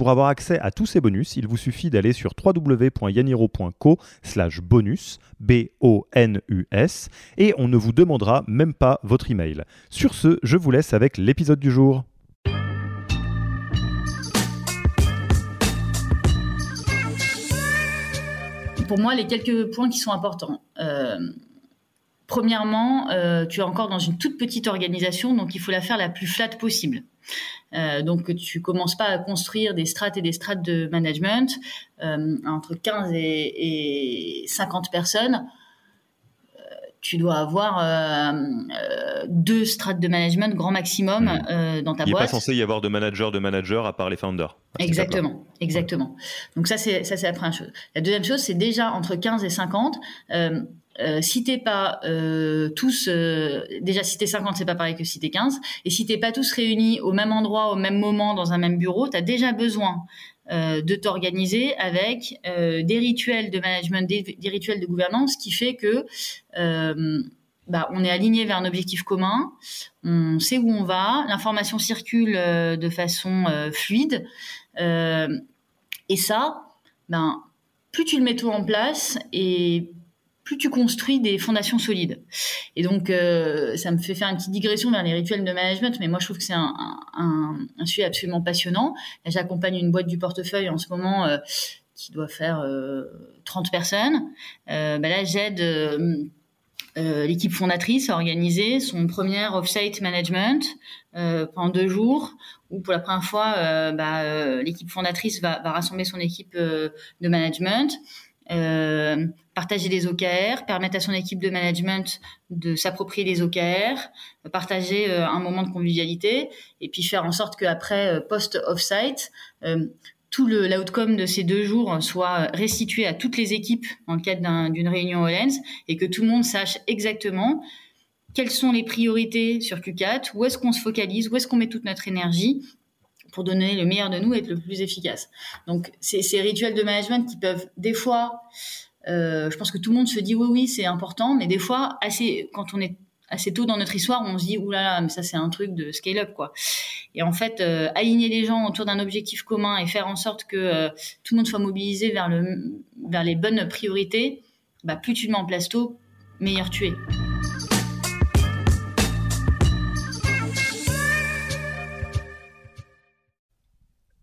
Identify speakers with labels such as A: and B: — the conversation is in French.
A: Pour avoir accès à tous ces bonus, il vous suffit d'aller sur www.yaniro.co slash bonus, B-O-N-U-S, et on ne vous demandera même pas votre email. Sur ce, je vous laisse avec l'épisode du jour.
B: Pour moi, les quelques points qui sont importants. Euh, premièrement, euh, tu es encore dans une toute petite organisation, donc il faut la faire la plus flat possible. Euh, donc tu commences pas à construire des strates et des strates de management euh, entre 15 et, 50 personnes. Euh, tu dois avoir deux strates de management grand maximum hmm. dans ta boîte. Il n'est
A: pas censé y avoir de manager de manager à part les founders.
B: Exactement, exactement. Donc ça c'est ça c'est la première chose. La deuxième chose c'est déjà entre 15 et 50 euh, si t'es pas euh, tous, euh, déjà si t'es 50, c'est pas pareil que si t'es 15. Et si t'es pas tous réunis au même endroit, au même moment, dans un même bureau, tu as déjà besoin de t'organiser avec des rituels de management, des, rituels de gouvernance, qui fait que bah, on est aligné vers un objectif commun, on sait où on va, l'information circule de façon fluide. et ça, ben, plus tu le mets tout en place et plus tu construis des fondations solides. Et donc, euh, ça me fait faire une petite digression vers les rituels de management, mais moi, je trouve que c'est un, sujet absolument passionnant. J'accompagne une boîte du portefeuille en ce moment euh, qui doit faire 30 euh, personnes. Ben là, j'aide l'équipe fondatrice à organiser son premier off-site management pendant deux jours, où pour la première fois, bah, l'équipe fondatrice va, rassembler son équipe de management. Euh, partager les OKR, permettre à son équipe de management de s'approprier les OKR, partager euh, un moment de convivialité, et puis faire en sorte qu'après euh, post-off-site, tout l'outcome de ces deux jours soit restitué à toutes les équipes dans le cadre d'une réunion Lens et que tout le monde sache exactement quelles sont les priorités sur Q4, où est-ce qu'on se focalise, où est-ce qu'on met toute notre énergie pour donner le meilleur de nous et être le plus efficace. Donc, c'est ces rituels de management qui peuvent des fois, euh, je pense que tout le monde se dit oui, oui, c'est important, mais des fois, assez, quand on est assez tôt dans notre histoire, on se dit oulala, là là, mais ça c'est un truc de scale-up quoi. Et en fait, euh, aligner les gens autour d'un objectif commun et faire en sorte que euh, tout le monde soit mobilisé vers le vers les bonnes priorités, bah, plus tu le mets en place tôt, meilleur tu es.